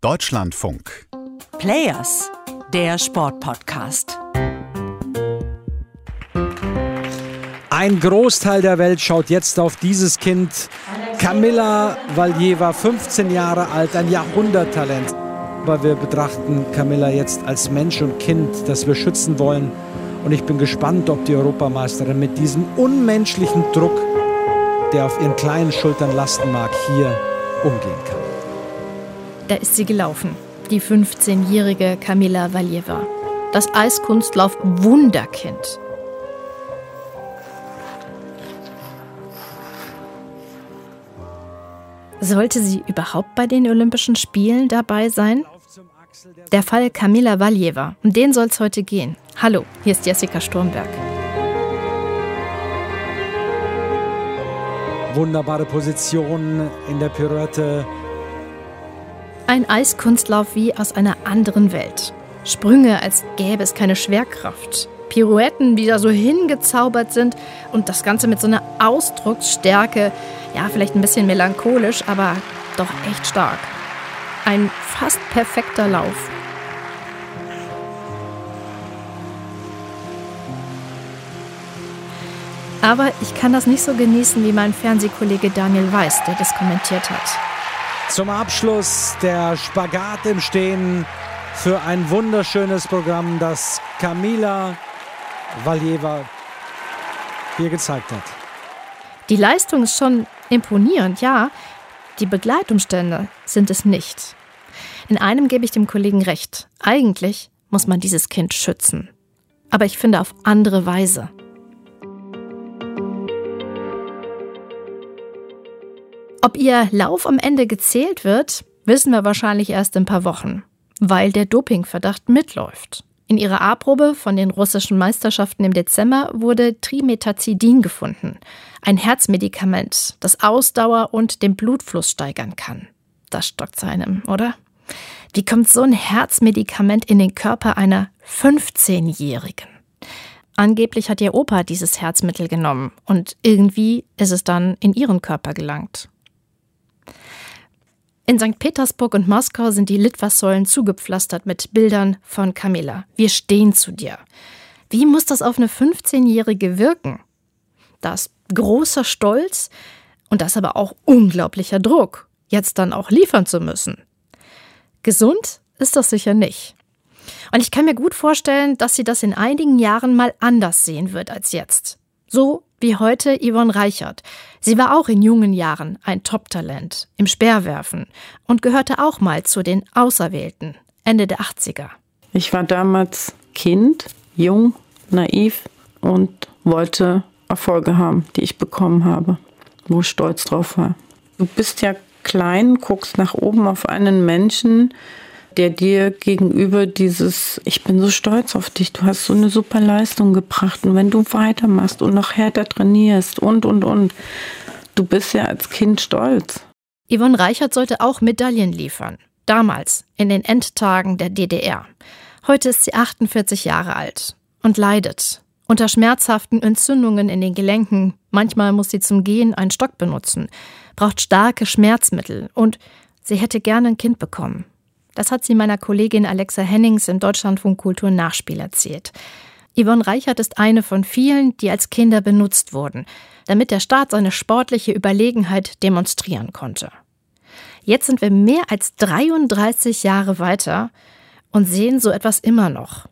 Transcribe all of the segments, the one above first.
Deutschlandfunk. Players, der Sportpodcast. Ein Großteil der Welt schaut jetzt auf dieses Kind. Camilla Valjeva, 15 Jahre alt, ein Jahrhunderttalent. Aber wir betrachten Camilla jetzt als Mensch und Kind, das wir schützen wollen. Und ich bin gespannt, ob die Europameisterin mit diesem unmenschlichen Druck, der auf ihren kleinen Schultern lasten mag, hier umgehen kann. Da ist sie gelaufen, die 15-jährige Camilla Valjeva. Das Eiskunstlauf-Wunderkind. Sollte sie überhaupt bei den Olympischen Spielen dabei sein? Der Fall Camilla Valjeva, um den soll es heute gehen. Hallo, hier ist Jessica Sturmberg. Wunderbare Position in der Pirouette. Ein Eiskunstlauf wie aus einer anderen Welt. Sprünge, als gäbe es keine Schwerkraft. Pirouetten, die da so hingezaubert sind und das Ganze mit so einer Ausdrucksstärke, ja, vielleicht ein bisschen melancholisch, aber doch echt stark. Ein fast perfekter Lauf. Aber ich kann das nicht so genießen wie mein Fernsehkollege Daniel Weiß, der das kommentiert hat. Zum Abschluss der Spagat im Stehen für ein wunderschönes Programm, das Camila Valjeva hier gezeigt hat. Die Leistung ist schon imponierend, ja. Die Begleitumstände sind es nicht. In einem gebe ich dem Kollegen recht. Eigentlich muss man dieses Kind schützen. Aber ich finde auf andere Weise. Ob ihr Lauf am Ende gezählt wird, wissen wir wahrscheinlich erst in ein paar Wochen, weil der Dopingverdacht mitläuft. In ihrer A-Probe von den russischen Meisterschaften im Dezember wurde Trimetazidin gefunden, ein Herzmedikament, das Ausdauer und den Blutfluss steigern kann. Das stockt seinem, oder? Wie kommt so ein Herzmedikament in den Körper einer 15-Jährigen? Angeblich hat ihr Opa dieses Herzmittel genommen und irgendwie ist es dann in ihren Körper gelangt. In St. Petersburg und Moskau sind die Litfaßsäulen zugepflastert mit Bildern von Camilla. Wir stehen zu dir. Wie muss das auf eine 15-Jährige wirken? Das großer Stolz und das aber auch unglaublicher Druck, jetzt dann auch liefern zu müssen. Gesund ist das sicher nicht. Und ich kann mir gut vorstellen, dass sie das in einigen Jahren mal anders sehen wird als jetzt. So wie heute Yvonne Reichert. Sie war auch in jungen Jahren ein Top-Talent im Speerwerfen und gehörte auch mal zu den Auserwählten Ende der 80er. Ich war damals Kind, jung, naiv und wollte Erfolge haben, die ich bekommen habe, wo ich stolz drauf war. Du bist ja klein, guckst nach oben auf einen Menschen, der dir gegenüber dieses, ich bin so stolz auf dich, du hast so eine super Leistung gebracht und wenn du weitermachst und noch härter trainierst und, und, und, du bist ja als Kind stolz. Yvonne Reichert sollte auch Medaillen liefern. Damals, in den Endtagen der DDR. Heute ist sie 48 Jahre alt und leidet. Unter schmerzhaften Entzündungen in den Gelenken. Manchmal muss sie zum Gehen einen Stock benutzen, braucht starke Schmerzmittel und sie hätte gerne ein Kind bekommen. Das hat sie meiner Kollegin Alexa Hennings im Deutschlandfunk Kultur Nachspiel erzählt. Yvonne Reichert ist eine von vielen, die als Kinder benutzt wurden, damit der Staat seine sportliche Überlegenheit demonstrieren konnte. Jetzt sind wir mehr als 33 Jahre weiter und sehen so etwas immer noch.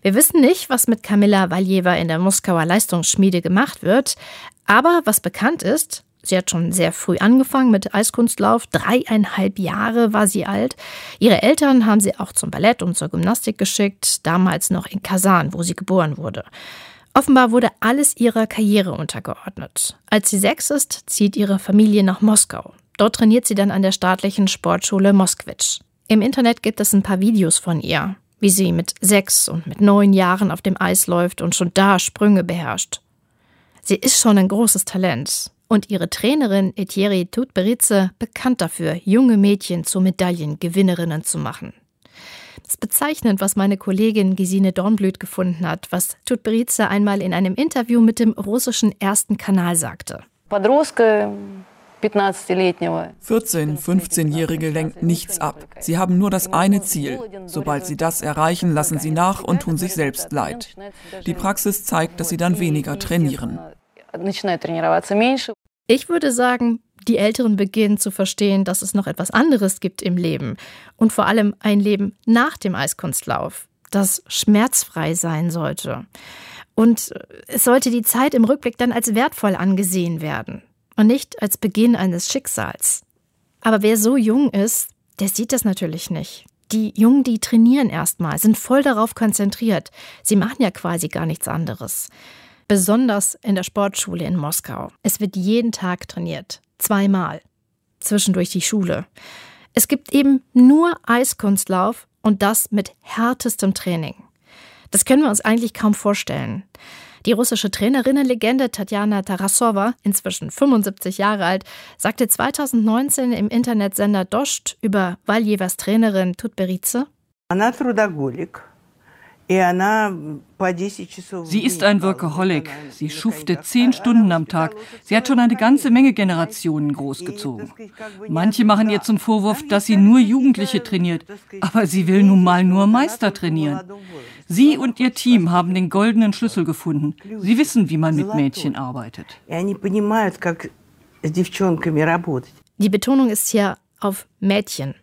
Wir wissen nicht, was mit Kamilla Valjeva in der Moskauer Leistungsschmiede gemacht wird, aber was bekannt ist, Sie hat schon sehr früh angefangen mit Eiskunstlauf. Dreieinhalb Jahre war sie alt. Ihre Eltern haben sie auch zum Ballett und zur Gymnastik geschickt, damals noch in Kasan, wo sie geboren wurde. Offenbar wurde alles ihrer Karriere untergeordnet. Als sie sechs ist, zieht ihre Familie nach Moskau. Dort trainiert sie dann an der staatlichen Sportschule Moskwitsch. Im Internet gibt es ein paar Videos von ihr, wie sie mit sechs und mit neun Jahren auf dem Eis läuft und schon da Sprünge beherrscht. Sie ist schon ein großes Talent und ihre Trainerin Etieri Tutberitze bekannt dafür, junge Mädchen zu Medaillengewinnerinnen zu machen. Das ist bezeichnend, was meine Kollegin Gesine Dornblüt gefunden hat, was Tutberitze einmal in einem Interview mit dem russischen ersten Kanal sagte. 14-, 15-Jährige lenken nichts ab. Sie haben nur das eine Ziel. Sobald sie das erreichen, lassen sie nach und tun sich selbst leid. Die Praxis zeigt, dass sie dann weniger trainieren. Ich würde sagen, die Älteren beginnen zu verstehen, dass es noch etwas anderes gibt im Leben und vor allem ein Leben nach dem Eiskunstlauf, das schmerzfrei sein sollte. Und es sollte die Zeit im Rückblick dann als wertvoll angesehen werden und nicht als Beginn eines Schicksals. Aber wer so jung ist, der sieht das natürlich nicht. Die Jungen, die trainieren erstmal, sind voll darauf konzentriert. Sie machen ja quasi gar nichts anderes. Besonders in der Sportschule in Moskau. Es wird jeden Tag trainiert. Zweimal. Zwischendurch die Schule. Es gibt eben nur Eiskunstlauf und das mit härtestem Training. Das können wir uns eigentlich kaum vorstellen. Die russische Trainerinnenlegende Tatjana Tarasova, inzwischen 75 Jahre alt, sagte 2019 im Internetsender Dost über Valjevas Trainerin Tutberice. Sie ist ein Workaholic. Sie schuftet zehn Stunden am Tag. Sie hat schon eine ganze Menge Generationen großgezogen. Manche machen ihr zum Vorwurf, dass sie nur Jugendliche trainiert. Aber sie will nun mal nur Meister trainieren. Sie und ihr Team haben den goldenen Schlüssel gefunden. Sie wissen, wie man mit Mädchen arbeitet. Die Betonung ist hier auf Mädchen.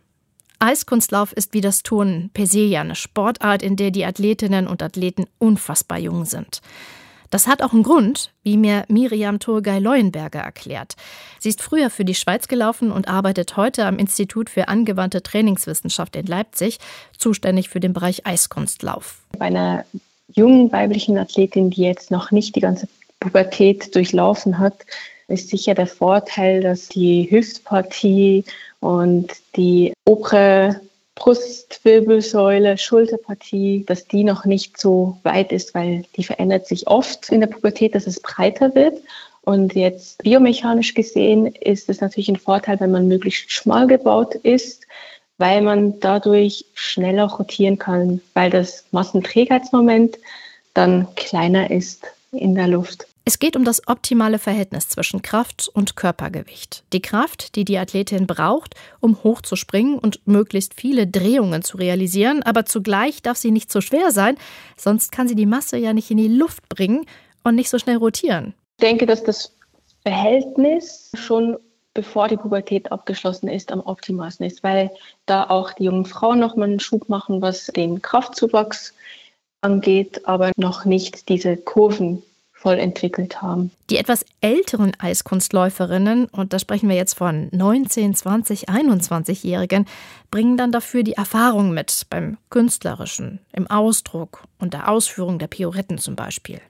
Eiskunstlauf ist wie das Turnen per se ja eine Sportart, in der die Athletinnen und Athleten unfassbar jung sind. Das hat auch einen Grund, wie mir Miriam Turgay-Leuenberger erklärt. Sie ist früher für die Schweiz gelaufen und arbeitet heute am Institut für angewandte Trainingswissenschaft in Leipzig, zuständig für den Bereich Eiskunstlauf. Bei einer jungen weiblichen Athletin, die jetzt noch nicht die ganze Pubertät durchlaufen hat, ist sicher der Vorteil, dass die Hüftpartie und die obere Brustwirbelsäule, Schulterpartie, dass die noch nicht so weit ist, weil die verändert sich oft in der Pubertät, dass es breiter wird. Und jetzt biomechanisch gesehen ist es natürlich ein Vorteil, wenn man möglichst schmal gebaut ist, weil man dadurch schneller rotieren kann, weil das Massenträgheitsmoment dann kleiner ist in der Luft. Es geht um das optimale Verhältnis zwischen Kraft und Körpergewicht. Die Kraft, die die Athletin braucht, um hochzuspringen und möglichst viele Drehungen zu realisieren, aber zugleich darf sie nicht zu schwer sein, sonst kann sie die Masse ja nicht in die Luft bringen und nicht so schnell rotieren. Ich denke, dass das Verhältnis schon bevor die Pubertät abgeschlossen ist, am optimalsten ist, weil da auch die jungen Frauen nochmal einen Schub machen, was den Kraftzuwachs angeht, aber noch nicht diese Kurven voll entwickelt haben. Die etwas älteren Eiskunstläuferinnen, und da sprechen wir jetzt von 19, 20, 21-Jährigen, bringen dann dafür die Erfahrung mit beim Künstlerischen, im Ausdruck und der Ausführung der Pioretten zum Beispiel.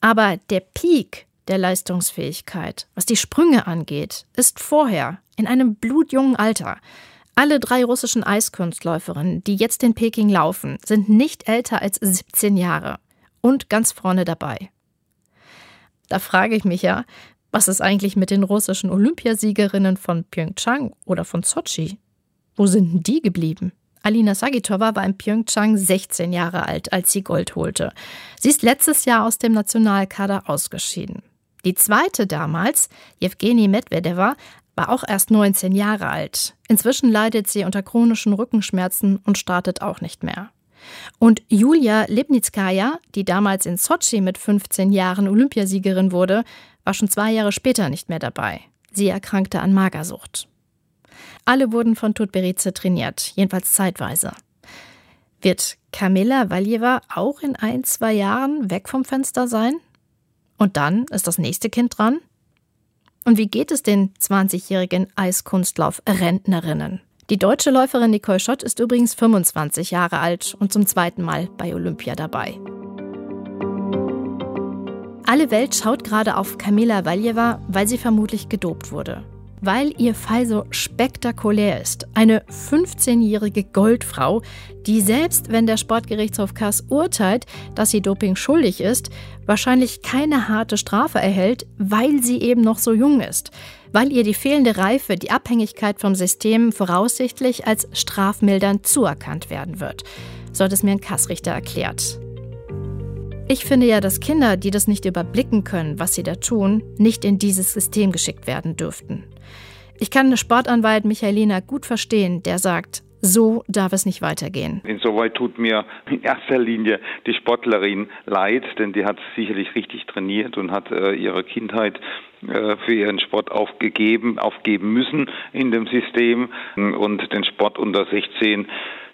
Aber der Peak der Leistungsfähigkeit, was die Sprünge angeht, ist vorher, in einem blutjungen Alter. Alle drei russischen Eiskunstläuferinnen, die jetzt in Peking laufen, sind nicht älter als 17 Jahre und ganz vorne dabei. Da frage ich mich ja, was ist eigentlich mit den russischen Olympiasiegerinnen von Pyeongchang oder von Sochi? Wo sind die geblieben? Alina Sagitova war in Pyeongchang 16 Jahre alt, als sie Gold holte. Sie ist letztes Jahr aus dem Nationalkader ausgeschieden. Die zweite damals, Jewgeni Medvedeva, war auch erst 19 Jahre alt. Inzwischen leidet sie unter chronischen Rückenschmerzen und startet auch nicht mehr. Und Julia Lipnitskaya, die damals in Sochi mit 15 Jahren Olympiasiegerin wurde, war schon zwei Jahre später nicht mehr dabei. Sie erkrankte an Magersucht. Alle wurden von Tutberice trainiert, jedenfalls zeitweise. Wird Kamila Valjeva auch in ein, zwei Jahren weg vom Fenster sein? Und dann ist das nächste Kind dran? Und wie geht es den 20-jährigen Eiskunstlauf-Rentnerinnen? Die deutsche Läuferin Nicole Schott ist übrigens 25 Jahre alt und zum zweiten Mal bei Olympia dabei. Alle Welt schaut gerade auf Kamila Valjeva, weil sie vermutlich gedopt wurde weil ihr Fall so spektakulär ist. Eine 15-jährige Goldfrau, die selbst wenn der Sportgerichtshof Kass urteilt, dass sie Doping schuldig ist, wahrscheinlich keine harte Strafe erhält, weil sie eben noch so jung ist, weil ihr die fehlende Reife, die Abhängigkeit vom System voraussichtlich als strafmildernd zuerkannt werden wird. So hat es mir ein Kassrichter erklärt. Ich finde ja, dass Kinder, die das nicht überblicken können, was sie da tun, nicht in dieses System geschickt werden dürften. Ich kann Sportanwalt Michaelina gut verstehen, der sagt, so darf es nicht weitergehen. Insoweit tut mir in erster Linie die Sportlerin leid, denn die hat sicherlich richtig trainiert und hat äh, ihre Kindheit äh, für ihren Sport aufgegeben, aufgeben müssen in dem System und den Sport unter 16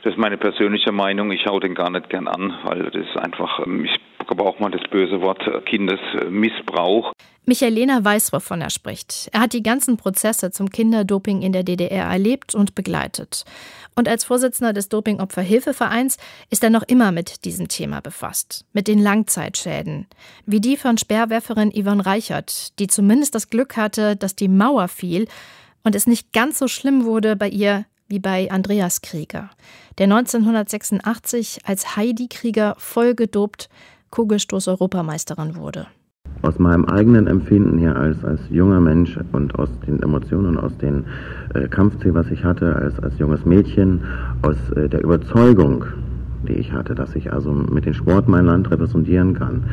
das ist meine persönliche Meinung. Ich schaue den gar nicht gern an, weil das ist einfach, ähm, ich gebrauche mal das böse Wort äh, Kindesmissbrauch. Michaelena weiß, wovon er spricht. Er hat die ganzen Prozesse zum Kinderdoping in der DDR erlebt und begleitet. Und als Vorsitzender des Dopingopferhilfevereins ist er noch immer mit diesem Thema befasst. Mit den Langzeitschäden. Wie die von Speerwerferin Yvonne Reichert, die zumindest das Glück hatte, dass die Mauer fiel und es nicht ganz so schlimm wurde bei ihr wie bei Andreas Krieger, der 1986 als Heidi Krieger voll gedopt Kugelstoß-Europameisterin wurde. Aus meinem eigenen Empfinden her als, als junger Mensch und aus den Emotionen, aus dem äh, Kampfziel, was ich hatte als, als junges Mädchen, aus äh, der Überzeugung, die ich hatte, dass ich also mit dem Sport mein Land repräsentieren kann.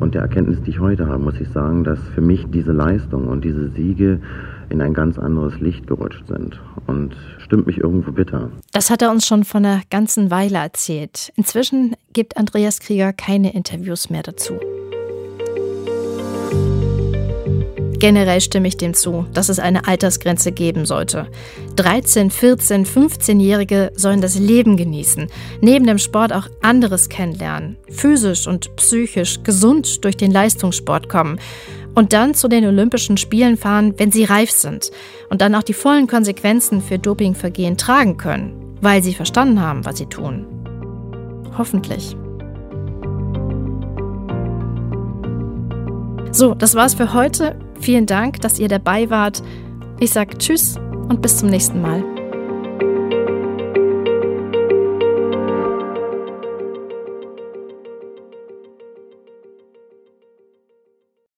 Und der Erkenntnis, die ich heute habe, muss ich sagen, dass für mich diese Leistung und diese Siege in ein ganz anderes Licht gerutscht sind und stimmt mich irgendwo bitter. Das hat er uns schon von einer ganzen Weile erzählt. Inzwischen gibt Andreas Krieger keine Interviews mehr dazu. Generell stimme ich dem zu, dass es eine Altersgrenze geben sollte. 13, 14, 15-Jährige sollen das Leben genießen, neben dem Sport auch anderes kennenlernen, physisch und psychisch gesund durch den Leistungssport kommen und dann zu den Olympischen Spielen fahren, wenn sie reif sind und dann auch die vollen Konsequenzen für Dopingvergehen tragen können, weil sie verstanden haben, was sie tun. Hoffentlich. So, das war's für heute. Vielen Dank, dass ihr dabei wart. Ich sage Tschüss und bis zum nächsten Mal.